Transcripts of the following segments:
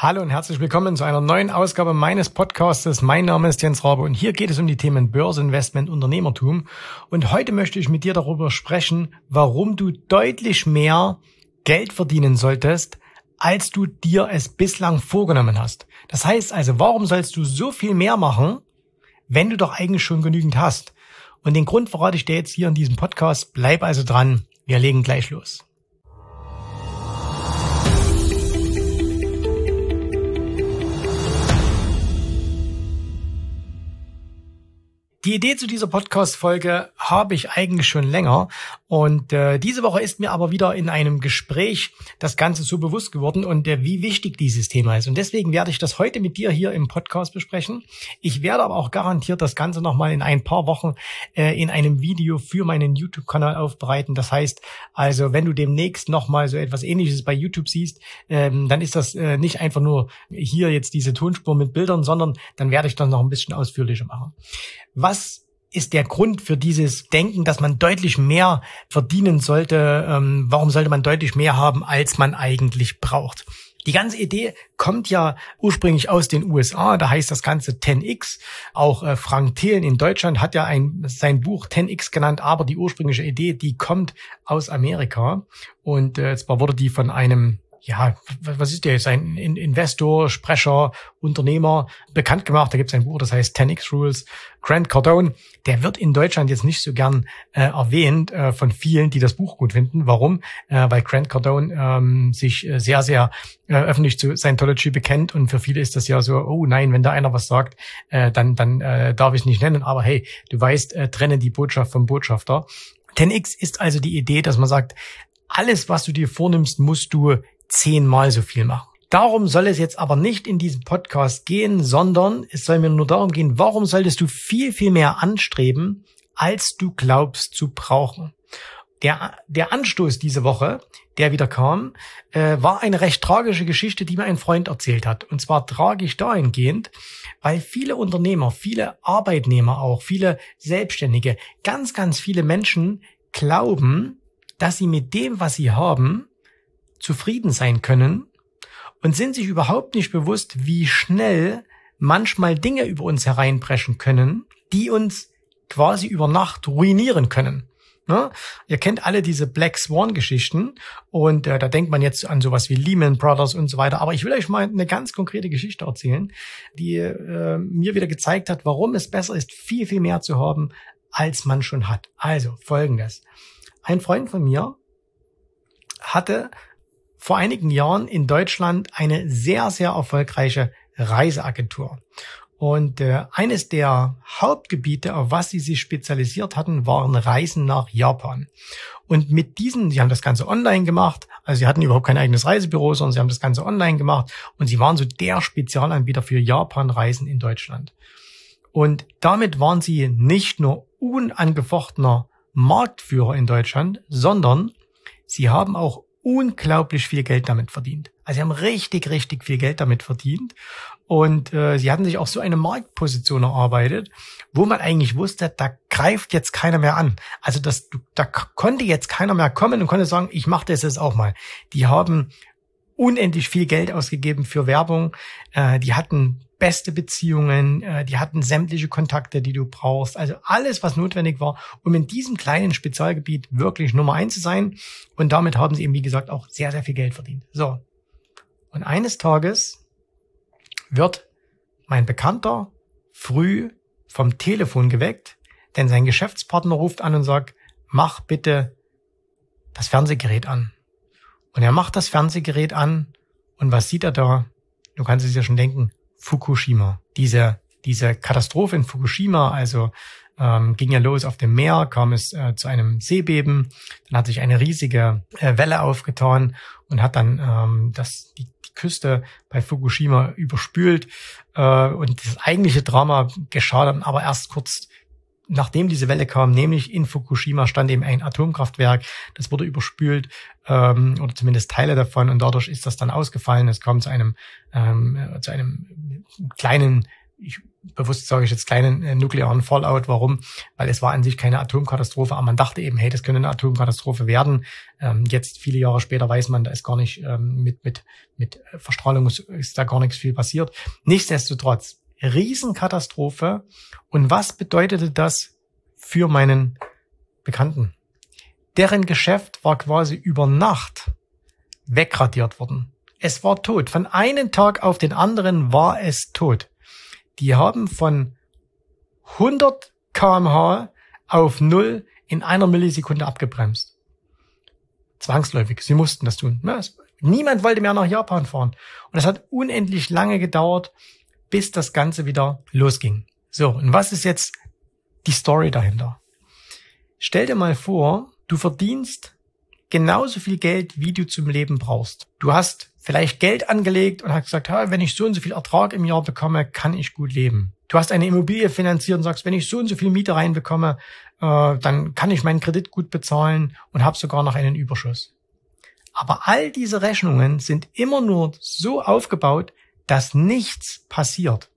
Hallo und herzlich willkommen zu einer neuen Ausgabe meines Podcastes. Mein Name ist Jens Rabe und hier geht es um die Themen Börse, Investment, Unternehmertum. Und heute möchte ich mit dir darüber sprechen, warum du deutlich mehr Geld verdienen solltest, als du dir es bislang vorgenommen hast. Das heißt also, warum sollst du so viel mehr machen, wenn du doch eigentlich schon genügend hast? Und den Grund verrate ich dir jetzt hier in diesem Podcast. Bleib also dran. Wir legen gleich los. Die Idee zu dieser Podcast-Folge habe ich eigentlich schon länger. Und äh, diese Woche ist mir aber wieder in einem Gespräch das Ganze so bewusst geworden und äh, wie wichtig dieses Thema ist. Und deswegen werde ich das heute mit dir hier im Podcast besprechen. Ich werde aber auch garantiert das Ganze nochmal in ein paar Wochen äh, in einem Video für meinen YouTube-Kanal aufbereiten. Das heißt also, wenn du demnächst nochmal so etwas ähnliches bei YouTube siehst, ähm, dann ist das äh, nicht einfach nur hier jetzt diese Tonspur mit Bildern, sondern dann werde ich das noch ein bisschen ausführlicher machen. Was ist der Grund für dieses Denken, dass man deutlich mehr verdienen sollte? Ähm, warum sollte man deutlich mehr haben, als man eigentlich braucht? Die ganze Idee kommt ja ursprünglich aus den USA, da heißt das Ganze 10x. Auch äh, Frank Thelen in Deutschland hat ja ein, sein Buch 10x genannt, aber die ursprüngliche Idee, die kommt aus Amerika. Und äh, zwar wurde die von einem ja, was ist der jetzt? Ein Investor, Sprecher, Unternehmer, bekannt gemacht. Da gibt es ein Buch, das heißt 10x Rules. Grant Cardone, der wird in Deutschland jetzt nicht so gern äh, erwähnt äh, von vielen, die das Buch gut finden. Warum? Äh, weil Grant Cardone ähm, sich äh, sehr, sehr äh, öffentlich zu Scientology bekennt und für viele ist das ja so, oh nein, wenn da einer was sagt, äh, dann, dann äh, darf ich es nicht nennen. Aber hey, du weißt, äh, trenne die Botschaft vom Botschafter. 10x ist also die Idee, dass man sagt, alles, was du dir vornimmst, musst du zehnmal so viel machen. Darum soll es jetzt aber nicht in diesem Podcast gehen, sondern es soll mir nur darum gehen, warum solltest du viel, viel mehr anstreben, als du glaubst zu brauchen. Der, der Anstoß diese Woche, der wieder kam, äh, war eine recht tragische Geschichte, die mir ein Freund erzählt hat. Und zwar tragisch dahingehend, weil viele Unternehmer, viele Arbeitnehmer auch, viele Selbstständige, ganz, ganz viele Menschen glauben, dass sie mit dem, was sie haben, zufrieden sein können und sind sich überhaupt nicht bewusst, wie schnell manchmal Dinge über uns hereinbrechen können, die uns quasi über Nacht ruinieren können. Ne? Ihr kennt alle diese Black Swan Geschichten und äh, da denkt man jetzt an sowas wie Lehman Brothers und so weiter. Aber ich will euch mal eine ganz konkrete Geschichte erzählen, die äh, mir wieder gezeigt hat, warum es besser ist, viel, viel mehr zu haben, als man schon hat. Also folgendes. Ein Freund von mir hatte vor einigen Jahren in Deutschland eine sehr, sehr erfolgreiche Reiseagentur. Und äh, eines der Hauptgebiete, auf was sie sich spezialisiert hatten, waren Reisen nach Japan. Und mit diesen, sie haben das Ganze online gemacht, also sie hatten überhaupt kein eigenes Reisebüro, sondern sie haben das Ganze online gemacht und sie waren so der Spezialanbieter für Japan-Reisen in Deutschland. Und damit waren sie nicht nur unangefochtener Marktführer in Deutschland, sondern sie haben auch unglaublich viel Geld damit verdient. Also sie haben richtig, richtig viel Geld damit verdient. Und äh, sie hatten sich auch so eine Marktposition erarbeitet, wo man eigentlich wusste, da greift jetzt keiner mehr an. Also das, da konnte jetzt keiner mehr kommen und konnte sagen, ich mache das jetzt auch mal. Die haben unendlich viel Geld ausgegeben für Werbung. Äh, die hatten beste Beziehungen, äh, die hatten sämtliche Kontakte, die du brauchst. Also alles, was notwendig war, um in diesem kleinen Spezialgebiet wirklich Nummer eins zu sein. Und damit haben sie eben, wie gesagt, auch sehr, sehr viel Geld verdient. So. Und eines Tages wird mein Bekannter früh vom Telefon geweckt, denn sein Geschäftspartner ruft an und sagt, mach bitte das Fernsehgerät an. Und er macht das Fernsehgerät an und was sieht er da? Du kannst es ja schon denken, Fukushima. Diese, diese Katastrophe in Fukushima, also ähm, ging ja los auf dem Meer, kam es äh, zu einem Seebeben, dann hat sich eine riesige äh, Welle aufgetan und hat dann ähm, das, die, die Küste bei Fukushima überspült. Äh, und das eigentliche Drama geschah dann aber erst kurz nachdem diese Welle kam, nämlich in Fukushima stand eben ein Atomkraftwerk, das wurde überspült ähm, oder zumindest Teile davon und dadurch ist das dann ausgefallen. Es kam zu einem ähm, zu einem kleinen ich bewusst sage ich jetzt kleinen äh, nuklearen Fallout. Warum? Weil es war an sich keine Atomkatastrophe, aber man dachte eben, hey, das könnte eine Atomkatastrophe werden. Ähm, jetzt viele Jahre später weiß man, da ist gar nicht ähm, mit mit mit Verstrahlung ist, ist da gar nichts viel passiert. Nichtsdestotrotz Riesenkatastrophe. Und was bedeutete das für meinen Bekannten? Deren Geschäft war quasi über Nacht wegradiert worden. Es war tot. Von einem Tag auf den anderen war es tot. Die haben von 100 kmh auf null in einer Millisekunde abgebremst. Zwangsläufig. Sie mussten das tun. Niemand wollte mehr nach Japan fahren. Und es hat unendlich lange gedauert, bis das Ganze wieder losging. So, und was ist jetzt die Story dahinter? Stell dir mal vor, du verdienst genauso viel Geld, wie du zum Leben brauchst. Du hast vielleicht Geld angelegt und hast gesagt, wenn ich so und so viel Ertrag im Jahr bekomme, kann ich gut leben. Du hast eine Immobilie finanziert und sagst, wenn ich so und so viel Miete reinbekomme, äh, dann kann ich meinen Kredit gut bezahlen und habe sogar noch einen Überschuss. Aber all diese Rechnungen sind immer nur so aufgebaut, dass nichts passiert.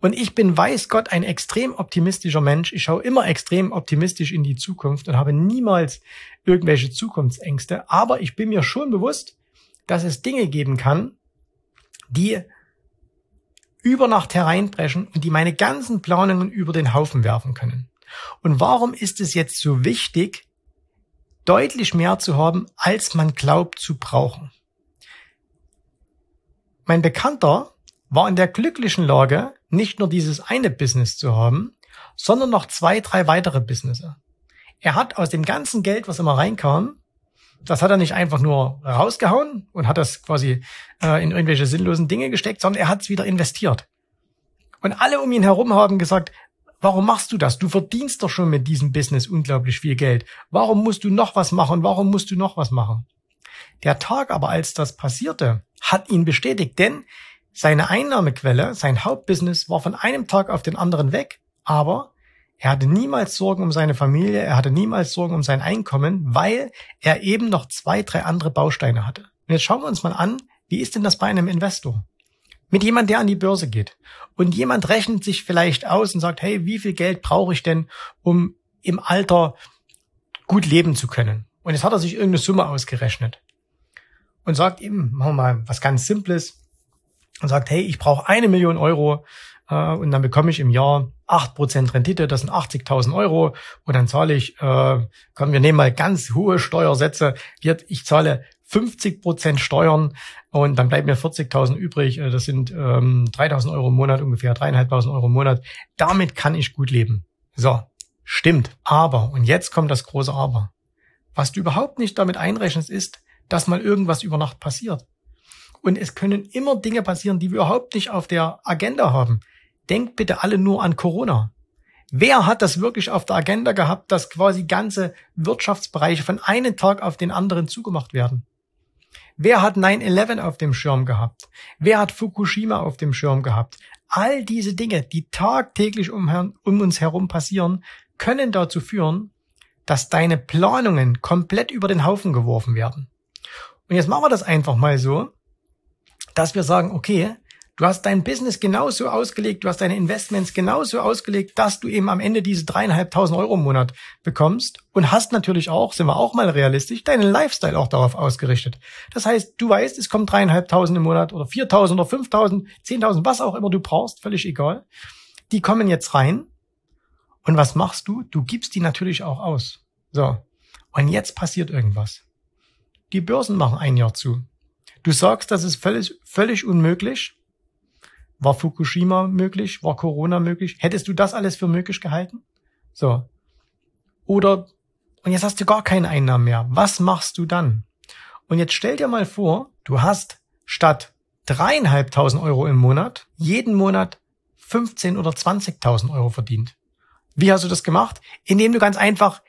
Und ich bin, weiß Gott, ein extrem optimistischer Mensch. Ich schaue immer extrem optimistisch in die Zukunft und habe niemals irgendwelche Zukunftsängste. Aber ich bin mir schon bewusst, dass es Dinge geben kann, die über Nacht hereinbrechen und die meine ganzen Planungen über den Haufen werfen können. Und warum ist es jetzt so wichtig, deutlich mehr zu haben, als man glaubt zu brauchen? Mein Bekannter war in der glücklichen Lage, nicht nur dieses eine Business zu haben, sondern noch zwei, drei weitere Businesses. Er hat aus dem ganzen Geld, was immer reinkam, das hat er nicht einfach nur rausgehauen und hat das quasi äh, in irgendwelche sinnlosen Dinge gesteckt, sondern er hat es wieder investiert. Und alle um ihn herum haben gesagt, warum machst du das? Du verdienst doch schon mit diesem Business unglaublich viel Geld. Warum musst du noch was machen? Warum musst du noch was machen? Der Tag aber, als das passierte, hat ihn bestätigt, denn seine Einnahmequelle, sein Hauptbusiness war von einem Tag auf den anderen weg, aber er hatte niemals Sorgen um seine Familie, er hatte niemals Sorgen um sein Einkommen, weil er eben noch zwei, drei andere Bausteine hatte. Und jetzt schauen wir uns mal an, wie ist denn das bei einem Investor? Mit jemand, der an die Börse geht. Und jemand rechnet sich vielleicht aus und sagt, hey, wie viel Geld brauche ich denn, um im Alter gut leben zu können? Und jetzt hat er sich irgendeine Summe ausgerechnet und sagt ihm, machen wir mal was ganz Simples und sagt, hey, ich brauche eine Million Euro äh, und dann bekomme ich im Jahr acht Prozent Rendite, das sind 80.000 Euro und dann zahle ich, äh, komm, wir nehmen mal ganz hohe Steuersätze, ich zahle 50 Prozent Steuern und dann bleiben mir 40.000 übrig. Äh, das sind ähm, 3.000 Euro im Monat ungefähr, 3.500 Euro im Monat. Damit kann ich gut leben. So, stimmt. Aber, und jetzt kommt das große Aber. Was du überhaupt nicht damit einrechnest, ist, dass mal irgendwas über Nacht passiert. Und es können immer Dinge passieren, die wir überhaupt nicht auf der Agenda haben. Denkt bitte alle nur an Corona. Wer hat das wirklich auf der Agenda gehabt, dass quasi ganze Wirtschaftsbereiche von einem Tag auf den anderen zugemacht werden? Wer hat 9-11 auf dem Schirm gehabt? Wer hat Fukushima auf dem Schirm gehabt? All diese Dinge, die tagtäglich um, um uns herum passieren, können dazu führen, dass deine Planungen komplett über den Haufen geworfen werden. Und jetzt machen wir das einfach mal so, dass wir sagen, okay, du hast dein Business genauso ausgelegt, du hast deine Investments genauso ausgelegt, dass du eben am Ende diese dreieinhalbtausend Euro im Monat bekommst und hast natürlich auch, sind wir auch mal realistisch, deinen Lifestyle auch darauf ausgerichtet. Das heißt, du weißt, es kommt dreieinhalbtausend im Monat oder viertausend oder fünftausend, zehntausend, was auch immer du brauchst, völlig egal. Die kommen jetzt rein und was machst du? Du gibst die natürlich auch aus. So. Und jetzt passiert irgendwas. Die Börsen machen ein Jahr zu. Du sagst, das ist völlig, völlig unmöglich. War Fukushima möglich? War Corona möglich? Hättest du das alles für möglich gehalten? So. Oder, und jetzt hast du gar keine Einnahmen mehr. Was machst du dann? Und jetzt stell dir mal vor, du hast statt dreieinhalbtausend Euro im Monat jeden Monat 15 oder 20.000 Euro verdient. Wie hast du das gemacht? Indem du ganz einfach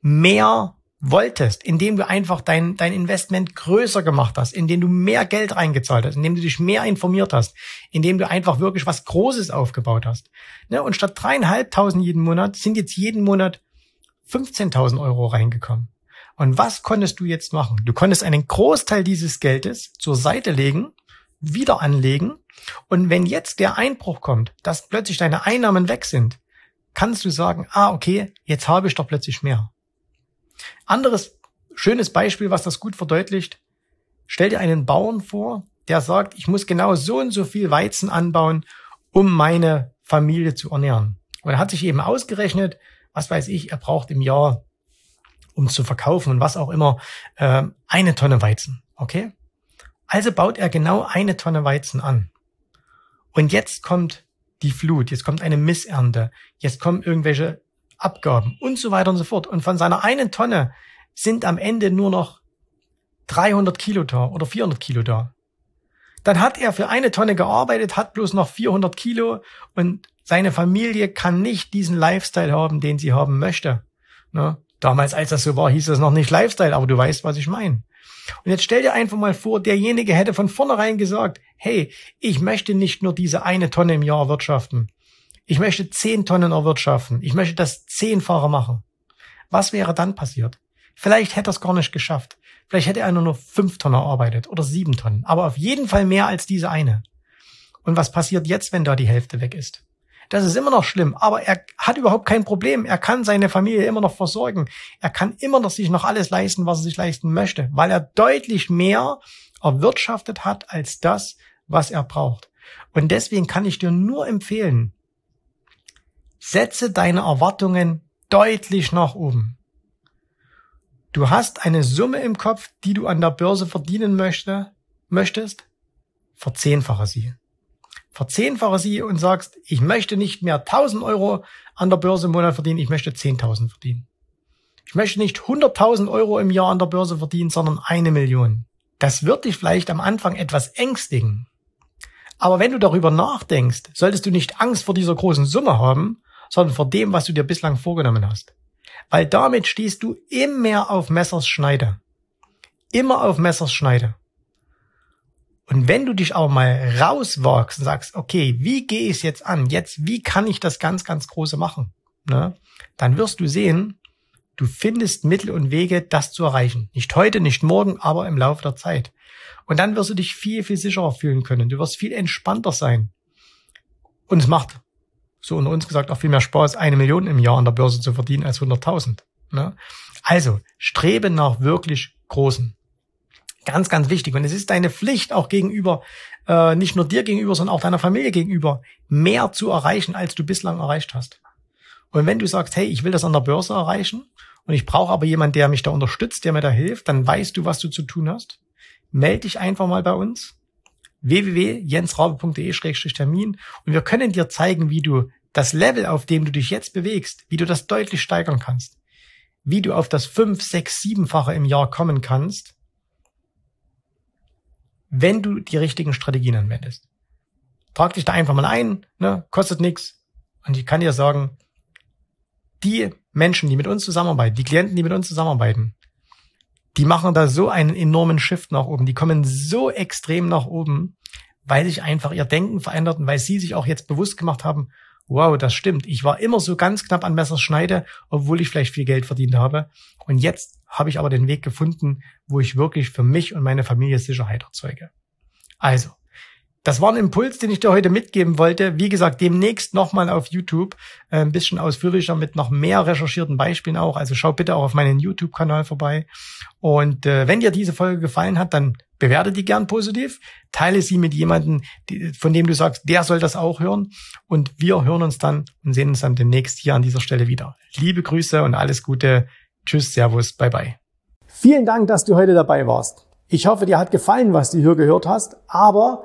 mehr wolltest, indem du einfach dein, dein Investment größer gemacht hast, indem du mehr Geld reingezahlt hast, indem du dich mehr informiert hast, indem du einfach wirklich was Großes aufgebaut hast. Ne? Und statt dreieinhalbtausend jeden Monat sind jetzt jeden Monat 15.000 Euro reingekommen. Und was konntest du jetzt machen? Du konntest einen Großteil dieses Geldes zur Seite legen wieder anlegen. Und wenn jetzt der Einbruch kommt, dass plötzlich deine Einnahmen weg sind, kannst du sagen, ah, okay, jetzt habe ich doch plötzlich mehr. Anderes schönes Beispiel, was das gut verdeutlicht. Stell dir einen Bauern vor, der sagt, ich muss genau so und so viel Weizen anbauen, um meine Familie zu ernähren. Und er hat sich eben ausgerechnet, was weiß ich, er braucht im Jahr, um zu verkaufen und was auch immer, äh, eine Tonne Weizen. Okay? Also baut er genau eine Tonne Weizen an. Und jetzt kommt die Flut, jetzt kommt eine Missernte, jetzt kommen irgendwelche Abgaben und so weiter und so fort. Und von seiner einen Tonne sind am Ende nur noch 300 Kilo da oder 400 Kilo da. Dann hat er für eine Tonne gearbeitet, hat bloß noch 400 Kilo und seine Familie kann nicht diesen Lifestyle haben, den sie haben möchte. Ne? Damals, als das so war, hieß das noch nicht Lifestyle, aber du weißt, was ich meine. Und jetzt stell dir einfach mal vor, derjenige hätte von vornherein gesagt, hey, ich möchte nicht nur diese eine Tonne im Jahr erwirtschaften. Ich möchte zehn Tonnen erwirtschaften. Ich möchte das zehnfache machen. Was wäre dann passiert? Vielleicht hätte er es gar nicht geschafft. Vielleicht hätte er nur fünf Tonnen erarbeitet oder sieben Tonnen. Aber auf jeden Fall mehr als diese eine. Und was passiert jetzt, wenn da die Hälfte weg ist? Das ist immer noch schlimm, aber er hat überhaupt kein Problem. Er kann seine Familie immer noch versorgen. Er kann immer noch sich noch alles leisten, was er sich leisten möchte, weil er deutlich mehr erwirtschaftet hat als das, was er braucht. Und deswegen kann ich dir nur empfehlen, setze deine Erwartungen deutlich nach oben. Du hast eine Summe im Kopf, die du an der Börse verdienen möchte, möchtest, verzehnfache sie. Verzehnfache sie und sagst, ich möchte nicht mehr 1000 Euro an der Börse im Monat verdienen, ich möchte 10.000 verdienen. Ich möchte nicht 100.000 Euro im Jahr an der Börse verdienen, sondern eine Million. Das wird dich vielleicht am Anfang etwas ängstigen. Aber wenn du darüber nachdenkst, solltest du nicht Angst vor dieser großen Summe haben, sondern vor dem, was du dir bislang vorgenommen hast. Weil damit stehst du immer auf Messers Schneide. Immer auf Messers Schneide. Und wenn du dich auch mal rauswagst und sagst, okay, wie gehe ich jetzt an? Jetzt, wie kann ich das ganz, ganz Große machen? Ne? Dann wirst du sehen, du findest Mittel und Wege, das zu erreichen. Nicht heute, nicht morgen, aber im Laufe der Zeit. Und dann wirst du dich viel, viel sicherer fühlen können. Du wirst viel entspannter sein. Und es macht, so unter uns gesagt, auch viel mehr Spaß, eine Million im Jahr an der Börse zu verdienen als 100.000. Ne? Also, strebe nach wirklich Großen. Ganz, ganz wichtig. Und es ist deine Pflicht auch gegenüber, äh, nicht nur dir gegenüber, sondern auch deiner Familie gegenüber, mehr zu erreichen, als du bislang erreicht hast. Und wenn du sagst, hey, ich will das an der Börse erreichen und ich brauche aber jemanden, der mich da unterstützt, der mir da hilft, dann weißt du, was du zu tun hast. Meld dich einfach mal bei uns www.jensrabe.de-termin und wir können dir zeigen, wie du das Level, auf dem du dich jetzt bewegst, wie du das deutlich steigern kannst, wie du auf das 5, 6, 7-fache im Jahr kommen kannst wenn du die richtigen Strategien anwendest. Trag dich da einfach mal ein, ne, kostet nichts. Und ich kann dir sagen, die Menschen, die mit uns zusammenarbeiten, die Klienten, die mit uns zusammenarbeiten, die machen da so einen enormen Shift nach oben. Die kommen so extrem nach oben, weil sich einfach ihr Denken verändert und weil sie sich auch jetzt bewusst gemacht haben, wow, das stimmt. Ich war immer so ganz knapp an Messerschneide, obwohl ich vielleicht viel Geld verdient habe. Und jetzt habe ich aber den Weg gefunden, wo ich wirklich für mich und meine Familie Sicherheit erzeuge. Also, das war ein Impuls, den ich dir heute mitgeben wollte. Wie gesagt, demnächst nochmal auf YouTube äh, ein bisschen ausführlicher mit noch mehr recherchierten Beispielen auch. Also schau bitte auch auf meinen YouTube-Kanal vorbei. Und äh, wenn dir diese Folge gefallen hat, dann bewerte die gern positiv, teile sie mit jemandem, von dem du sagst, der soll das auch hören. Und wir hören uns dann und sehen uns dann demnächst hier an dieser Stelle wieder. Liebe Grüße und alles Gute. Tschüss, Servus, bye bye. Vielen Dank, dass du heute dabei warst. Ich hoffe, dir hat gefallen, was du hier gehört hast, aber